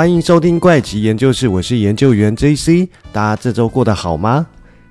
欢迎收听怪奇研究室，我是研究员 JC，大家这周过得好吗？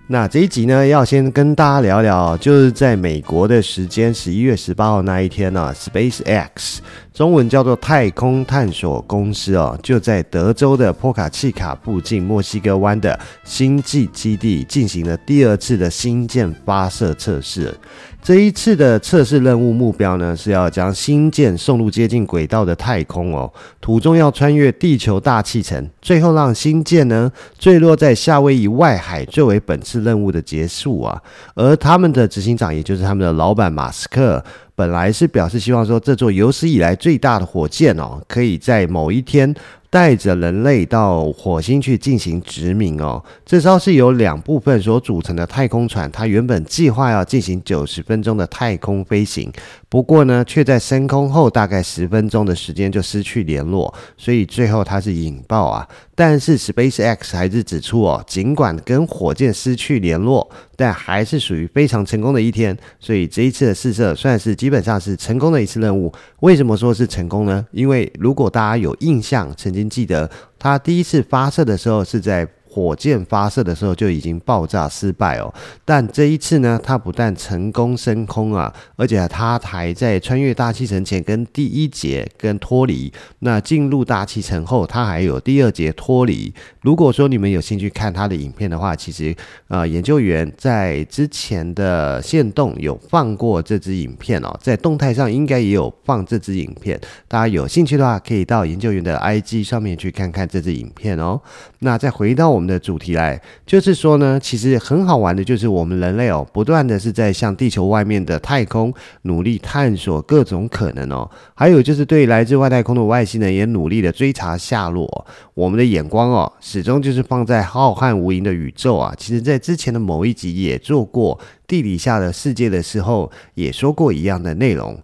那这一集呢，要先跟大家聊聊，就是在美国的时间十一月十八号那一天呢，啊，SpaceX。中文叫做太空探索公司哦，就在德州的波卡契卡附近墨西哥湾的星际基地进行了第二次的星舰发射测试。这一次的测试任务目标呢，是要将星舰送入接近轨道的太空哦，途中要穿越地球大气层，最后让星舰呢坠落在夏威夷外海，作为本次任务的结束啊。而他们的执行长，也就是他们的老板马斯克。本来是表示希望说，这座有史以来最大的火箭哦，可以在某一天。带着人类到火星去进行殖民哦，这艘是由两部分所组成的太空船，它原本计划要进行九十分钟的太空飞行，不过呢，却在升空后大概十分钟的时间就失去联络，所以最后它是引爆啊。但是 SpaceX 还是指出哦，尽管跟火箭失去联络，但还是属于非常成功的一天，所以这一次的试射算是基本上是成功的一次任务。为什么说是成功呢？因为如果大家有印象，曾经。您记得它第一次发射的时候是在。火箭发射的时候就已经爆炸失败哦，但这一次呢，它不但成功升空啊，而且它还在穿越大气层前跟第一节跟脱离，那进入大气层后，它还有第二节脱离。如果说你们有兴趣看它的影片的话，其实呃，研究员在之前的线动有放过这支影片哦，在动态上应该也有放这支影片，大家有兴趣的话，可以到研究员的 IG 上面去看看这支影片哦。那再回到。我们的主题来，就是说呢，其实很好玩的，就是我们人类哦，不断的是在向地球外面的太空努力探索各种可能哦，还有就是对来自外太空的外星人也努力的追查下落。我们的眼光哦，始终就是放在浩瀚无垠的宇宙啊。其实，在之前的某一集也做过地底下的世界的时候，也说过一样的内容。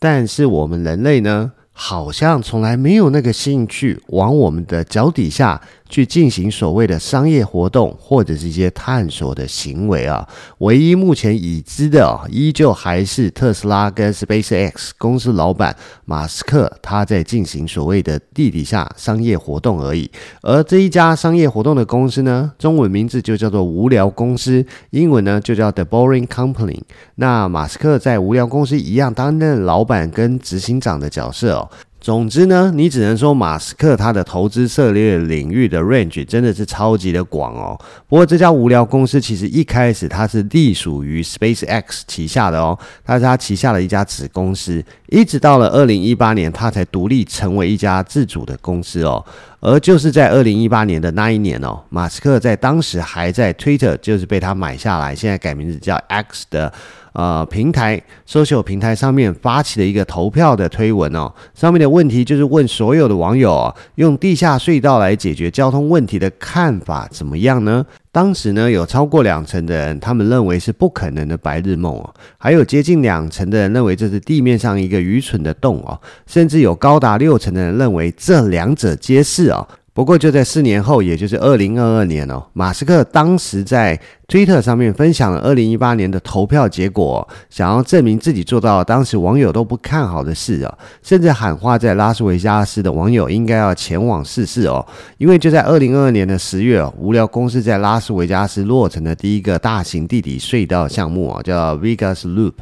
但是我们人类呢，好像从来没有那个兴趣往我们的脚底下。去进行所谓的商业活动或者是一些探索的行为啊，唯一目前已知的啊，依旧还是特斯拉跟 SpaceX 公司老板马斯克他在进行所谓的地底下商业活动而已。而这一家商业活动的公司呢，中文名字就叫做无聊公司，英文呢就叫 The Boring Company。那马斯克在无聊公司一样担任老板跟执行长的角色哦。总之呢，你只能说马斯克他的投资策略领域的 range 真的是超级的广哦。不过这家无聊公司其实一开始它是隶属于 SpaceX 旗下的哦，它是它旗下的一家子公司，一直到了二零一八年，它才独立成为一家自主的公司哦。而就是在二零一八年的那一年哦，马斯克在当时还在 Twitter 就是被他买下来，现在改名字叫 X 的。呃，平台 social 平台上面发起了一个投票的推文哦，上面的问题就是问所有的网友，用地下隧道来解决交通问题的看法怎么样呢？当时呢，有超过两成的人，他们认为是不可能的白日梦哦，还有接近两成的人认为这是地面上一个愚蠢的洞哦，甚至有高达六成的人认为这两者皆是哦。不过就在四年后，也就是二零二二年哦，马斯克当时在推特上面分享了二零一八年的投票结果，想要证明自己做到了当时网友都不看好的事啊，甚至喊话在拉斯维加斯的网友应该要前往试试哦，因为就在二零二二年的十月，无聊公司在拉斯维加斯落成的第一个大型地底隧道项目啊，叫 Vegas Loop。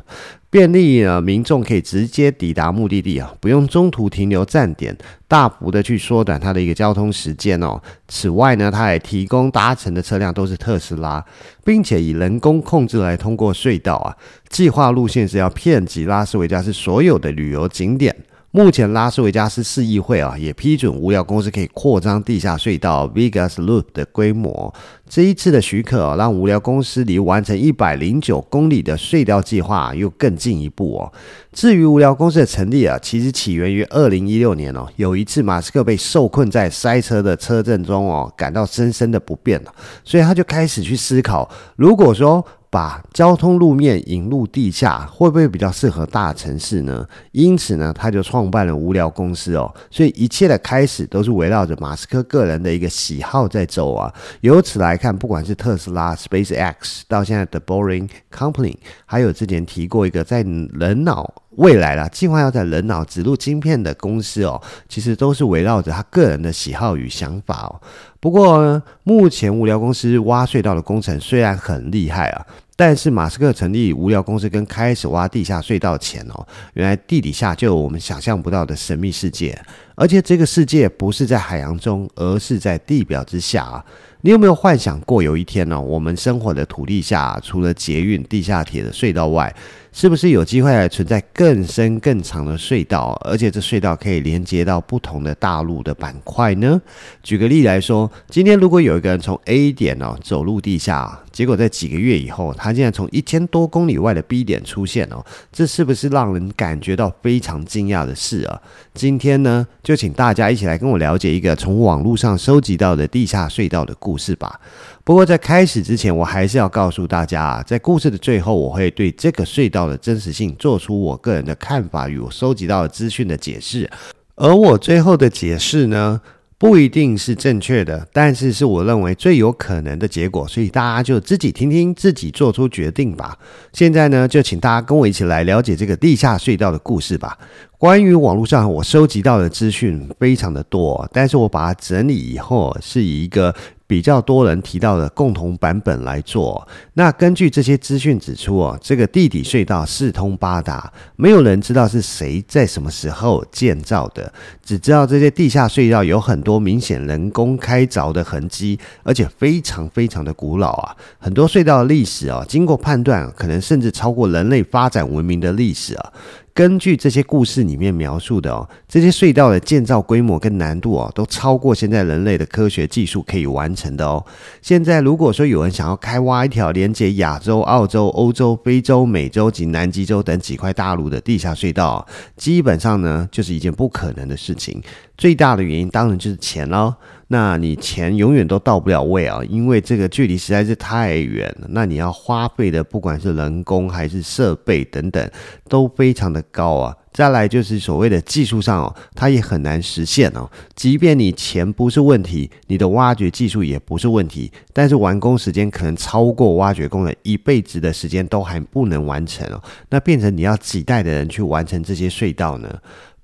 便利呢，民众可以直接抵达目的地啊，不用中途停留站点，大幅的去缩短它的一个交通时间哦。此外呢，它也提供搭乘的车辆都是特斯拉，并且以人工控制来通过隧道啊。计划路线是要遍及拉斯维加斯所有的旅游景点。目前，拉斯维加斯市议会啊也批准无聊公司可以扩张地下隧道 Vegas Loop 的规模。这一次的许可啊，让无聊公司离完成一百零九公里的隧道计划又更进一步哦。至于无聊公司的成立啊，其实起源于二零一六年哦。有一次，马斯克被受困在塞车的车阵中哦，感到深深的不便了，所以他就开始去思考，如果说。把交通路面引入地下，会不会比较适合大城市呢？因此呢，他就创办了无聊公司哦。所以一切的开始都是围绕着马斯克个人的一个喜好在走啊。由此来看，不管是特斯拉、SpaceX，到现在的 Boring Company，还有之前提过一个在人脑未来啦，计划要在人脑植入晶片的公司哦，其实都是围绕着他个人的喜好与想法哦。不过呢，目前无聊公司挖隧道的工程虽然很厉害啊，但是马斯克成立无聊公司跟开始挖地下隧道前哦，原来地底下就有我们想象不到的神秘世界，而且这个世界不是在海洋中，而是在地表之下啊。你有没有幻想过有一天呢，我们生活的土地下，除了捷运、地下铁的隧道外，是不是有机会来存在更深更长的隧道？而且这隧道可以连接到不同的大陆的板块呢？举个例来说，今天如果有一个人从 A 点哦走入地下，结果在几个月以后，他竟然从一千多公里外的 B 点出现哦，这是不是让人感觉到非常惊讶的事啊？今天呢，就请大家一起来跟我了解一个从网络上收集到的地下隧道的故事吧。不过在开始之前，我还是要告诉大家啊，在故事的最后，我会对这个隧道的真实性做出我个人的看法与我收集到的资讯的解释。而我最后的解释呢，不一定是正确的，但是是我认为最有可能的结果，所以大家就自己听听，自己做出决定吧。现在呢，就请大家跟我一起来了解这个地下隧道的故事吧。关于网络上我收集到的资讯非常的多，但是我把它整理以后，是以一个比较多人提到的共同版本来做。那根据这些资讯指出哦，这个地底隧道四通八达，没有人知道是谁在什么时候建造的，只知道这些地下隧道有很多明显人工开凿的痕迹，而且非常非常的古老啊。很多隧道的历史啊，经过判断，可能甚至超过人类发展文明的历史啊。根据这些故事里面描述的哦，这些隧道的建造规模跟难度哦，都超过现在人类的科学技术可以完成的哦。现在如果说有人想要开挖一条连接亚洲、澳洲、欧洲、非洲、美洲及南极洲等几块大陆的地下隧道，基本上呢，就是一件不可能的事情。最大的原因当然就是钱喽。那你钱永远都到不了位啊，因为这个距离实在是太远了。那你要花费的，不管是人工还是设备等等，都非常的高啊。再来就是所谓的技术上哦，它也很难实现哦。即便你钱不是问题，你的挖掘技术也不是问题，但是完工时间可能超过挖掘工人一辈子的时间都还不能完成哦。那变成你要几代的人去完成这些隧道呢？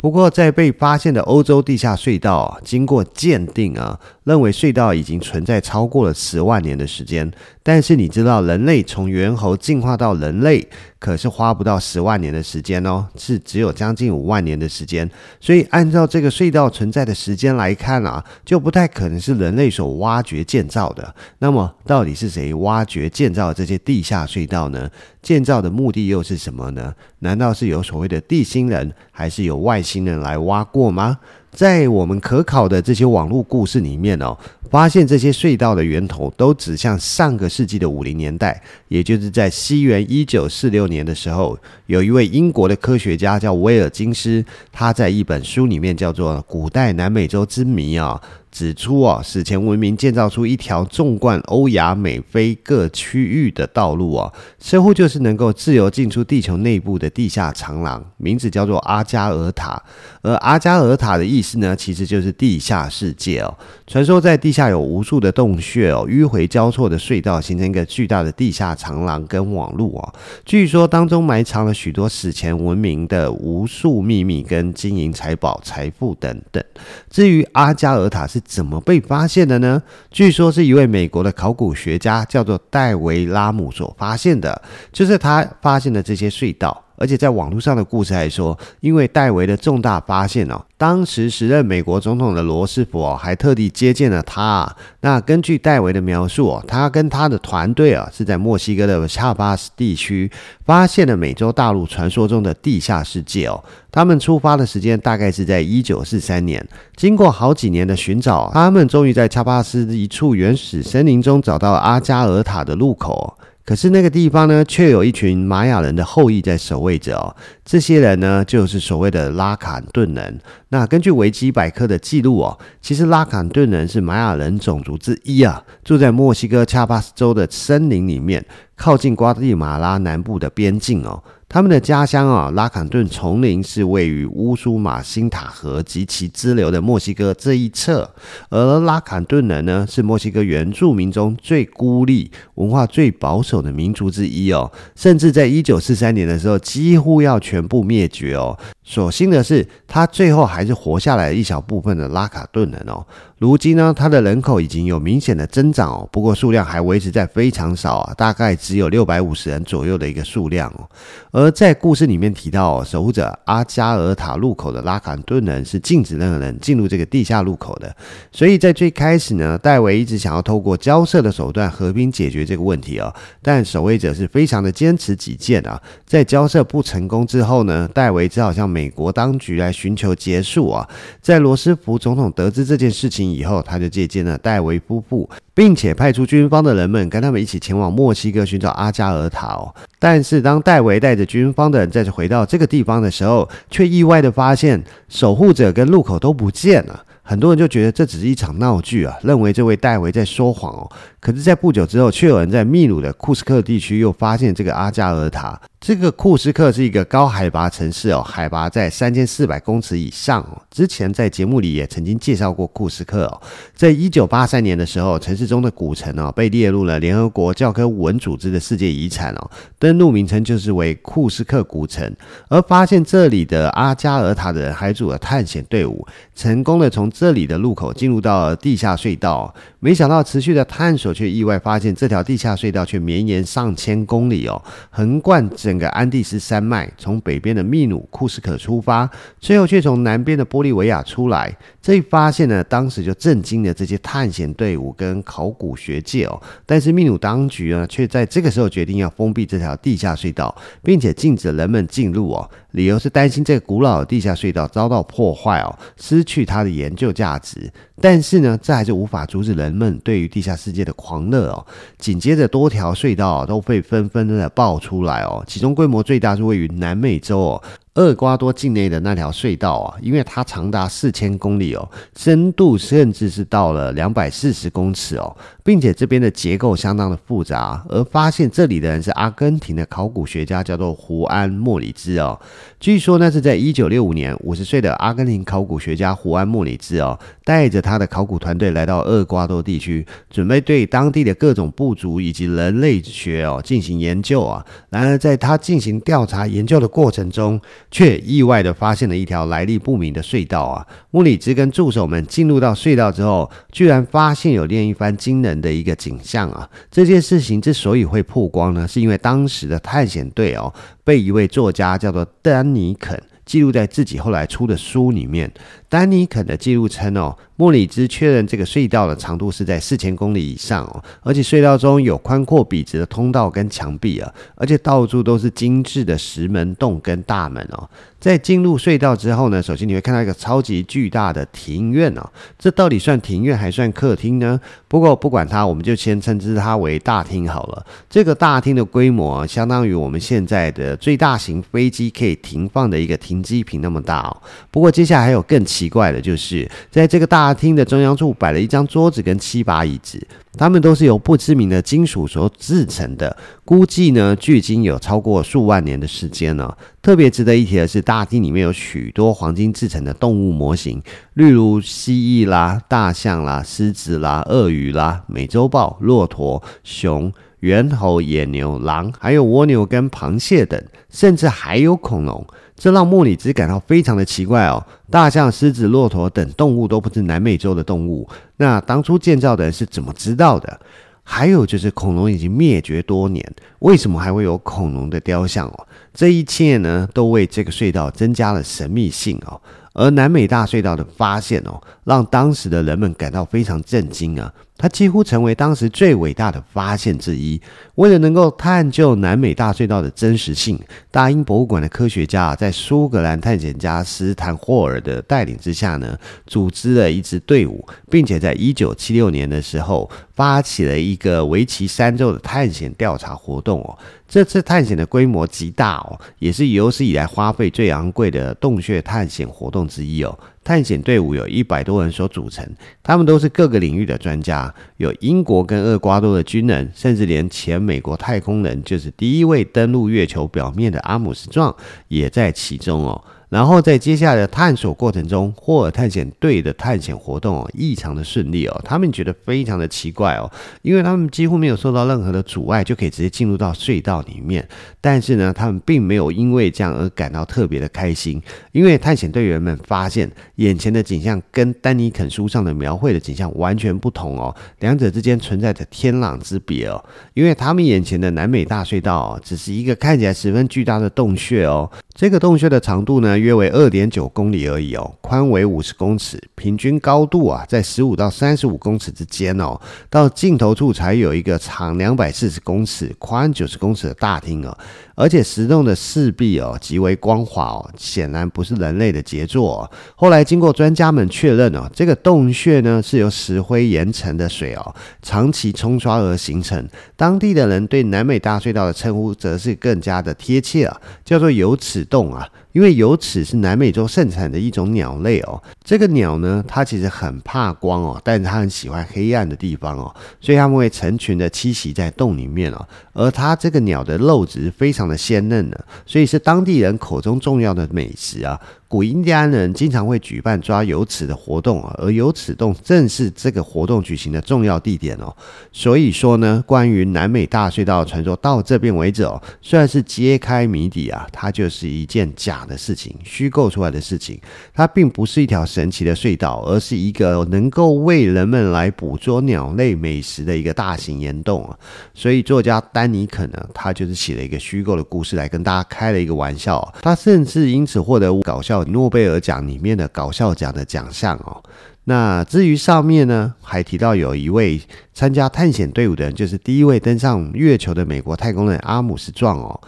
不过，在被发现的欧洲地下隧道啊，经过鉴定啊，认为隧道已经存在超过了十万年的时间。但是你知道，人类从猿猴进化到人类，可是花不到十万年的时间哦，是只有将近五万年的时间。所以，按照这个隧道存在的时间来看啊，就不太可能是人类所挖掘建造的。那么，到底是谁挖掘建造这些地下隧道呢？建造的目的又是什么呢？难道是有所谓的地心人，还是有外星人来挖过吗？在我们可考的这些网络故事里面哦，发现这些隧道的源头都指向上个世纪的五零年代，也就是在西元一九四六年的时候，有一位英国的科学家叫威尔金斯，他在一本书里面叫做《古代南美洲之谜》啊。指出啊，史前文明建造出一条纵贯欧亚美非各区域的道路啊，似乎就是能够自由进出地球内部的地下长廊，名字叫做阿加尔塔。而阿加尔塔的意思呢，其实就是地下世界哦。传说在地下有无数的洞穴哦，迂回交错的隧道形成一个巨大的地下长廊跟网路哦。据说当中埋藏了许多史前文明的无数秘密跟金银财宝、财富等等。至于阿加尔塔是怎么被发现的呢？据说是一位美国的考古学家叫做戴维拉姆所发现的，就是他发现的这些隧道。而且在网络上的故事还说，因为戴维的重大发现哦，当时时任美国总统的罗斯福哦，还特地接见了他。那根据戴维的描述哦，他跟他的团队啊，是在墨西哥的恰巴斯地区发现了美洲大陆传说中的地下世界哦。他们出发的时间大概是在一九四三年，经过好几年的寻找，他们终于在恰巴斯一处原始森林中找到阿加尔塔的入口。可是那个地方呢，却有一群玛雅人的后裔在守卫着哦。这些人呢，就是所谓的拉坎顿人。那根据维基百科的记录哦，其实拉坎顿人是玛雅人种族之一啊，住在墨西哥恰巴斯州的森林里面，靠近瓜地马拉南部的边境哦。他们的家乡啊，拉坎顿丛林是位于乌苏马辛塔河及其支流的墨西哥这一侧，而拉坎顿人呢，是墨西哥原住民中最孤立、文化最保守的民族之一哦，甚至在一九四三年的时候，几乎要全部灭绝哦。所幸的是，他最后还是活下来一小部分的拉卡顿人哦。如今呢，它的人口已经有明显的增长哦，不过数量还维持在非常少啊，大概只有六百五十人左右的一个数量哦。而在故事里面提到哦，守护者阿加尔塔路口的拉坎顿人是禁止任何人进入这个地下入口的，所以在最开始呢，戴维一直想要透过交涉的手段和平解决这个问题哦，但守卫者是非常的坚持己见啊，在交涉不成功之后呢，戴维只好向美国当局来寻求结束啊，在罗斯福总统得知这件事情以后，他就接见了戴维夫妇，并且派出军方的人们跟他们一起前往墨西哥寻找阿加尔塔哦。但是当戴维带着军方的人再次回到这个地方的时候，却意外的发现守护者跟路口都不见了。很多人就觉得这只是一场闹剧啊，认为这位戴维在说谎哦。可是，在不久之后，却有人在秘鲁的库斯克地区又发现这个阿加尔塔。这个库斯克是一个高海拔城市哦，海拔在三千四百公尺以上哦。之前在节目里也曾经介绍过库斯克哦。在一九八三年的时候，城市中的古城哦被列入了联合国教科文组织的世界遗产哦，登录名称就是为库斯克古城。而发现这里的阿加尔塔的人还组了探险队伍，成功的从这里的入口进入到了地下隧道。没想到持续的探索，却意外发现这条地下隧道却绵延上千公里哦，横贯整整个安第斯山脉，从北边的秘鲁库斯克出发，最后却从南边的玻利维亚出来。这一发现呢，当时就震惊了这些探险队伍跟考古学界哦。但是秘鲁当局呢，却在这个时候决定要封闭这条地下隧道，并且禁止人们进入哦。理由是担心这个古老的地下隧道遭到破坏哦，失去它的研究价值。但是呢，这还是无法阻止人们对于地下世界的狂热哦。紧接着，多条隧道都被纷纷的爆出来哦，其中规模最大是位于南美洲哦。厄瓜多境内的那条隧道啊，因为它长达四千公里哦，深度甚至是到了两百四十公尺哦，并且这边的结构相当的复杂。而发现这里的人是阿根廷的考古学家，叫做胡安·莫里兹哦。据说那是在一九六五年，五十岁的阿根廷考古学家胡安·莫里兹哦，带着他的考古团队来到厄瓜多地区，准备对当地的各种部族以及人类学哦进行研究啊。然而，在他进行调查研究的过程中，却意外地发现了一条来历不明的隧道啊！莫里兹跟助手们进入到隧道之后，居然发现有另一番惊人的一个景象啊！这件事情之所以会曝光呢，是因为当时的探险队哦，被一位作家叫做丹尼肯记录在自己后来出的书里面。丹尼肯的记录称哦，莫里兹确认这个隧道的长度是在四千公里以上哦，而且隧道中有宽阔笔直的通道跟墙壁啊，而且到处都是精致的石门洞跟大门哦。在进入隧道之后呢，首先你会看到一个超级巨大的庭院哦，这到底算庭院还算客厅呢？不过不管它，我们就先称之它为大厅好了。这个大厅的规模啊相当于我们现在的最大型飞机可以停放的一个厅机坪那么大哦。不过接下来还有更奇怪的就是，在这个大厅的中央处摆了一张桌子跟七把椅子，它们都是由不知名的金属所制成的，估计呢距今有超过数万年的时间了。特别值得一提的是，大厅里面有许多黄金制成的动物模型，例如蜥蜴啦、大象啦、狮子啦、鳄鱼啦、美洲豹、骆驼、熊、猿猴、野牛、狼，还有蜗牛跟螃蟹等，甚至还有恐龙。这让莫里兹感到非常的奇怪哦，大象、狮子、骆驼等动物都不是南美洲的动物，那当初建造的人是怎么知道的？还有就是恐龙已经灭绝多年，为什么还会有恐龙的雕像哦？这一切呢，都为这个隧道增加了神秘性哦。而南美大隧道的发现哦，让当时的人们感到非常震惊啊。它几乎成为当时最伟大的发现之一。为了能够探究南美大隧道的真实性，大英博物馆的科学家在苏格兰探险家斯坦霍尔的带领之下呢，组织了一支队伍，并且在一九七六年的时候发起了一个为期三周的探险调查活动哦。这次探险的规模极大哦，也是有史以来花费最昂贵的洞穴探险活动之一哦。探险队伍有一百多人所组成，他们都是各个领域的专家，有英国跟厄瓜多的军人，甚至连前美国太空人，就是第一位登陆月球表面的阿姆斯壮也在其中哦。然后在接下来的探索过程中，霍尔探险队的探险活动哦异常的顺利哦，他们觉得非常的奇怪哦，因为他们几乎没有受到任何的阻碍，就可以直接进入到隧道里面。但是呢，他们并没有因为这样而感到特别的开心，因为探险队员们发现眼前的景象跟丹尼肯书上的描绘的景象完全不同哦，两者之间存在着天壤之别哦，因为他们眼前的南美大隧道哦，只是一个看起来十分巨大的洞穴哦，这个洞穴的长度呢，约为二点九公里而已哦，宽为五十公尺，平均高度啊在十五到三十五公尺之间哦。到尽头处才有一个长两百四十公尺、宽九十公尺的大厅哦。而且石洞的四壁哦极为光滑哦，显然不是人类的杰作哦。后来经过专家们确认哦，这个洞穴呢是由石灰岩层的水哦长期冲刷而形成。当地的人对南美大隧道的称呼则是更加的贴切啊，叫做有齿洞啊。因为有齿是南美洲盛产的一种鸟类哦，这个鸟呢，它其实很怕光哦，但是它很喜欢黑暗的地方哦，所以它们会成群的栖息在洞里面哦。而它这个鸟的肉质非常的鲜嫩的，所以是当地人口中重要的美食啊。古印第安人经常会举办抓有齿的活动啊，而有齿洞正是这个活动举行的重要地点哦。所以说呢，关于南美大隧道的传说到这边为止哦，虽然是揭开谜底啊，它就是一件假的事情，虚构出来的事情。它并不是一条神奇的隧道，而是一个能够为人们来捕捉鸟类美食的一个大型岩洞啊。所以作家丹尼肯呢，他就是写了一个虚构的故事来跟大家开了一个玩笑，他甚至因此获得搞笑。诺贝尔奖里面的搞笑奖的奖项哦，那至于上面呢，还提到有一位参加探险队伍的人，就是第一位登上月球的美国太空人阿姆斯壮哦。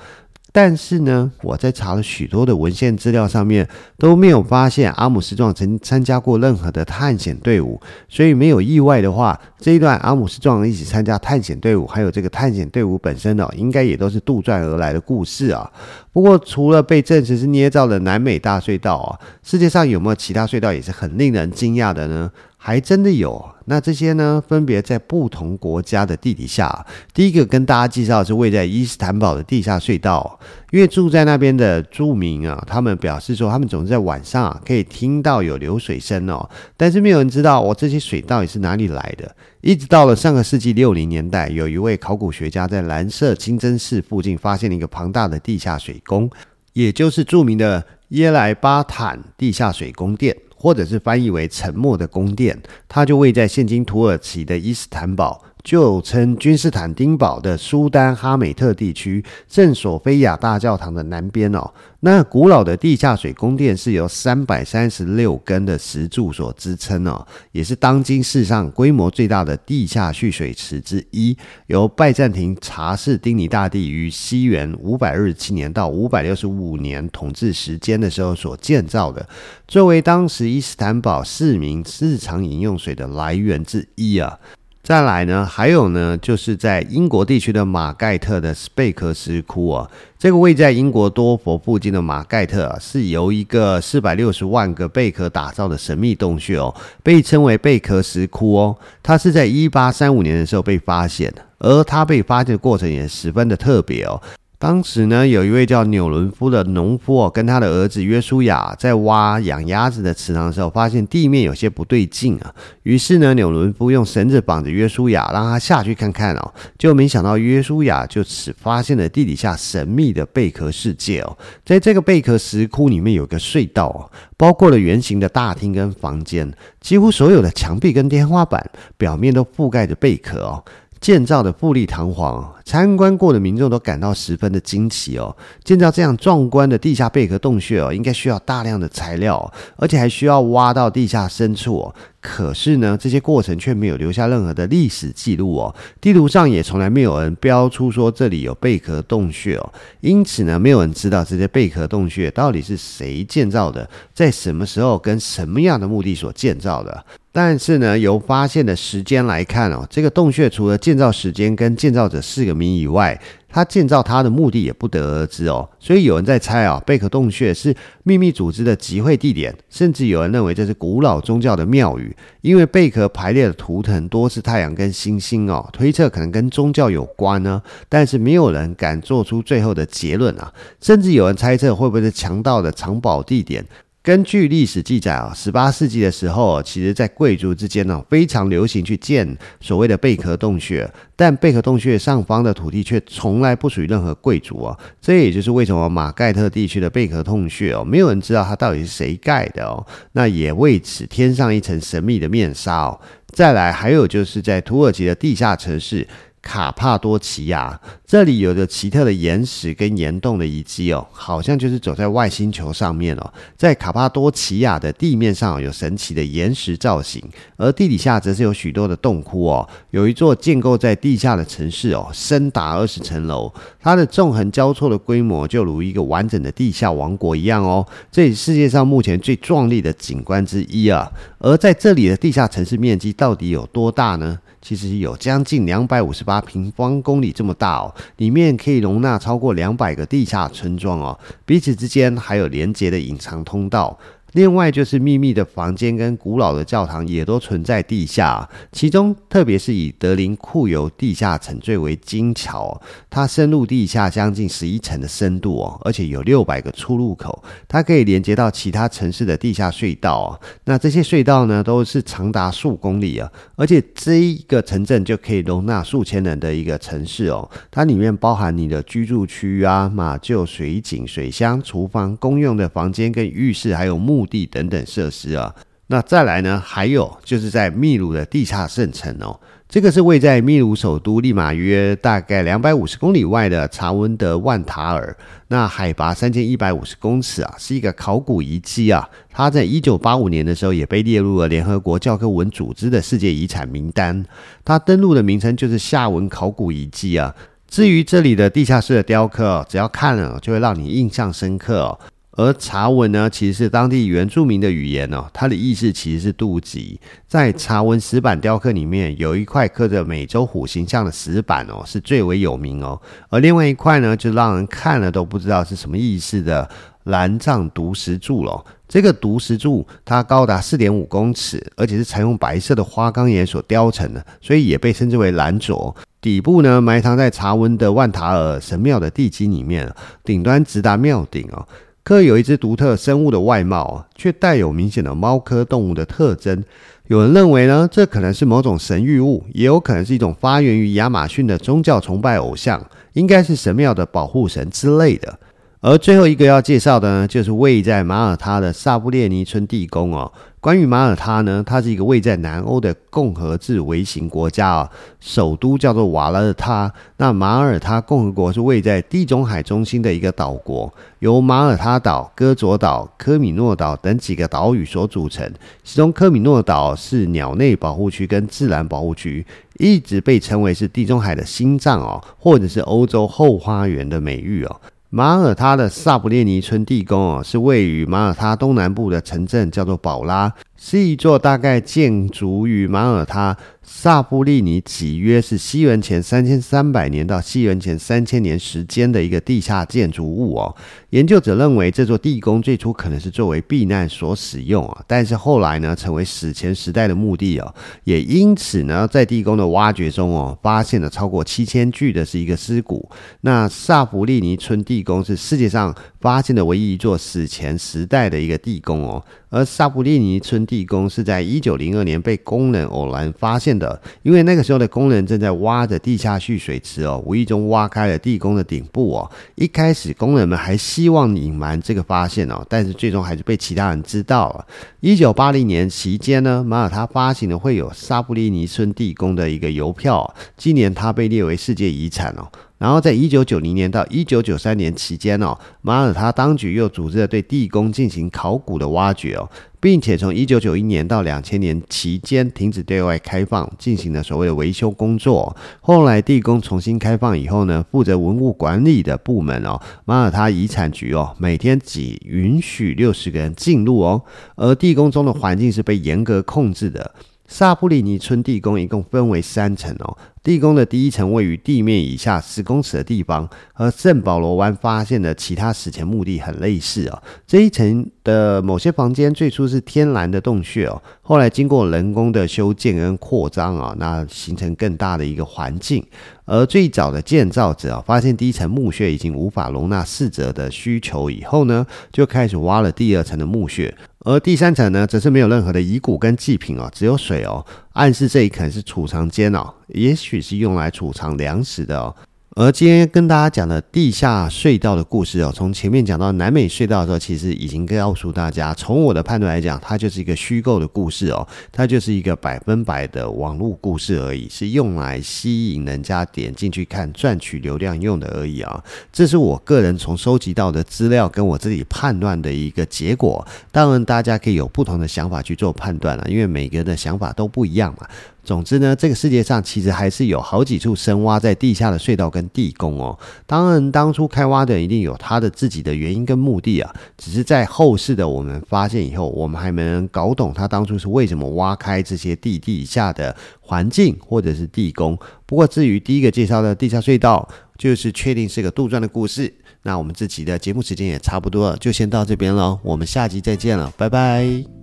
但是呢，我在查了许多的文献资料上面都没有发现阿姆斯壮曾参加过任何的探险队伍，所以没有意外的话，这一段阿姆斯壮一起参加探险队伍，还有这个探险队伍本身哦，应该也都是杜撰而来的故事啊。不过，除了被证实是捏造的南美大隧道啊，世界上有没有其他隧道也是很令人惊讶的呢？还真的有，那这些呢，分别在不同国家的地底下。第一个跟大家介绍是位在伊斯坦堡的地下隧道，因为住在那边的住民啊，他们表示说，他们总是在晚上啊可以听到有流水声哦，但是没有人知道哦，这些水到底是哪里来的。一直到了上个世纪六零年代，有一位考古学家在蓝色清真寺附近发现了一个庞大的地下水宫，也就是著名的耶莱巴坦地下水宫殿。或者是翻译为“沉默的宫殿”，它就位在现今土耳其的伊斯坦堡。就称君士坦丁堡的苏丹哈美特地区圣索菲亚大教堂的南边哦，那古老的地下水宫殿是由三百三十六根的石柱所支撑哦，也是当今世上规模最大的地下蓄水池之一，由拜占庭查士丁尼大帝于西元五百二十七年到五百六十五年统治时间的时候所建造的，作为当时伊斯坦堡市民日常饮用水的来源之一啊。再来呢，还有呢，就是在英国地区的马盖特的贝壳石窟啊，这个位在英国多佛附近的马盖特啊，是由一个四百六十万个贝壳打造的神秘洞穴哦，被称为贝壳石窟哦。它是在一八三五年的时候被发现的，而它被发现的过程也十分的特别哦。当时呢，有一位叫纽伦夫的农夫哦，跟他的儿子约书亚在挖养鸭子的池塘的时候，发现地面有些不对劲啊。于是呢，纽伦夫用绳子绑着约书亚，让他下去看看哦。就没想到约书亚就此发现了地底下神秘的贝壳世界哦。在这个贝壳石窟里面有个隧道哦，包括了圆形的大厅跟房间，几乎所有的墙壁跟天花板表面都覆盖着贝壳哦。建造的富丽堂皇，参观过的民众都感到十分的惊奇哦。建造这样壮观的地下贝壳洞穴哦，应该需要大量的材料，而且还需要挖到地下深处哦。可是呢，这些过程却没有留下任何的历史记录哦。地图上也从来没有人标出说这里有贝壳洞穴哦。因此呢，没有人知道这些贝壳洞穴到底是谁建造的，在什么时候跟什么样的目的所建造的。但是呢，由发现的时间来看哦，这个洞穴除了建造时间跟建造者四个谜以外，它建造它的目的也不得而知哦。所以有人在猜啊，贝壳洞穴是秘密组织的集会地点，甚至有人认为这是古老宗教的庙宇，因为贝壳排列的图腾多是太阳跟星星哦，推测可能跟宗教有关呢。但是没有人敢做出最后的结论啊，甚至有人猜测会不会是强盗的藏宝地点。根据历史记载啊，十八世纪的时候，其实在贵族之间呢，非常流行去建所谓的贝壳洞穴，但贝壳洞穴上方的土地却从来不属于任何贵族啊。这也就是为什么马盖特地区的贝壳洞穴哦，没有人知道它到底是谁盖的哦，那也为此添上一层神秘的面纱哦。再来，还有就是在土耳其的地下城市。卡帕多奇亚这里有着奇特的岩石跟岩洞的遗迹哦，好像就是走在外星球上面哦。在卡帕多奇亚的地面上有神奇的岩石造型，而地底下则是有许多的洞窟哦。有一座建构在地下的城市哦，深达二十层楼，它的纵横交错的规模就如一个完整的地下王国一样哦。这是世界上目前最壮丽的景观之一啊。而在这里的地下城市面积到底有多大呢？其实有将近两百五十八平方公里这么大哦，里面可以容纳超过两百个地下村庄哦，彼此之间还有连接的隐藏通道。另外就是秘密的房间跟古老的教堂也都存在地下，其中特别是以德林库尤地下城最为精巧，它深入地下将近十一层的深度哦，而且有六百个出入口，它可以连接到其他城市的地下隧道。那这些隧道呢，都是长达数公里啊，而且这一个城镇就可以容纳数千人的一个城市哦，它里面包含你的居住区啊、马厩、水井、水箱、厨房、公用的房间跟浴室，还有木。墓地等等设施啊，那再来呢？还有就是在秘鲁的地下圣城哦，这个是位在秘鲁首都利马约大概两百五十公里外的查温德万塔尔，那海拔三千一百五十公尺啊，是一个考古遗迹啊。它在一九八五年的时候也被列入了联合国教科文组织的世界遗产名单，它登录的名称就是夏文考古遗迹啊。至于这里的地下室的雕刻，只要看了就会让你印象深刻哦。而查文呢，其实是当地原住民的语言哦，它的意思其实是肚脐。在查文石板雕刻里面，有一块刻着美洲虎形象的石板哦，是最为有名哦。而另外一块呢，就让人看了都不知道是什么意思的蓝藏独石柱喽。这个独石柱它高达四点五公尺，而且是采用白色的花岗岩所雕成的，所以也被称之为蓝左。底部呢，埋藏在查文的万塔尔神庙的地基里面，顶端直达庙顶哦。科有一只独特生物的外貌，却带有明显的猫科动物的特征。有人认为呢，这可能是某种神谕物，也有可能是一种发源于亚马逊的宗教崇拜偶像，应该是神庙的保护神之类的。而最后一个要介绍的呢，就是位在马耳他的萨布列尼村地宫哦。关于马耳他呢，它是一个位在南欧的共和制微型国家哦，首都叫做瓦勒他。那马耳他共和国是位在地中海中心的一个岛国，由马耳他岛、戈佐岛、科米诺岛等几个岛屿所组成。其中科米诺岛是鸟类保护区跟自然保护区，一直被称为是地中海的心脏哦，或者是欧洲后花园的美誉哦。马耳他的萨布列尼村地宫哦，是位于马耳他东南部的城镇，叫做宝拉。是一座大概建筑于马耳他萨布利尼，几约是西元前三千三百年到西元前三千年时间的一个地下建筑物哦。研究者认为这座地宫最初可能是作为避难所使用啊，但是后来呢，成为史前时代的墓地哦。也因此呢，在地宫的挖掘中哦，发现了超过七千具的是一个尸骨。那萨布利尼村地宫是世界上发现的唯一一座史前时代的一个地宫哦。而萨布利尼村地宫是在一九零二年被工人偶然发现的，因为那个时候的工人正在挖着地下蓄水池哦，无意中挖开了地宫的顶部哦。一开始工人们还希望隐瞒这个发现哦，但是最终还是被其他人知道了。一九八零年期间呢，马耳他发行了会有萨布利尼村地宫的一个邮票，今年它被列为世界遗产哦。然后在一九九零年到一九九三年期间哦，马耳他当局又组织了对地宫进行考古的挖掘哦，并且从一九九一年到两千年期间停止对外开放，进行了所谓的维修工作。后来地宫重新开放以后呢，负责文物管理的部门哦，马耳他遗产局哦，每天只允许六十个人进入哦，而地宫中的环境是被严格控制的。萨布里尼村地宫一共分为三层哦，地宫的第一层位于地面以下十公尺的地方，和圣保罗湾发现的其他史前墓地很类似哦。这一层的某些房间最初是天然的洞穴哦，后来经过人工的修建跟扩张啊，那形成更大的一个环境。而最早的建造者，发现第一层墓穴已经无法容纳逝者的需求以后呢，就开始挖了第二层的墓穴。而第三层呢，则是没有任何的遗骨跟祭品哦，只有水哦，暗示这一可能是储藏间哦，也许是用来储藏粮食的哦。而今天跟大家讲的地下隧道的故事哦，从前面讲到南美隧道的时候，其实已经告诉大家，从我的判断来讲，它就是一个虚构的故事哦，它就是一个百分百的网络故事而已，是用来吸引人家点进去看、赚取流量用的而已啊。这是我个人从收集到的资料跟我自己判断的一个结果。当然，大家可以有不同的想法去做判断了，因为每个人的想法都不一样嘛。总之呢，这个世界上其实还是有好几处深挖在地下的隧道跟地宫哦。当然，当初开挖的一定有他的自己的原因跟目的啊。只是在后世的我们发现以后，我们还没能搞懂他当初是为什么挖开这些地地下的环境或者是地宫。不过，至于第一个介绍的地下隧道，就是确定是个杜撰的故事。那我们这期的节目时间也差不多了，就先到这边了。我们下集再见了，拜拜。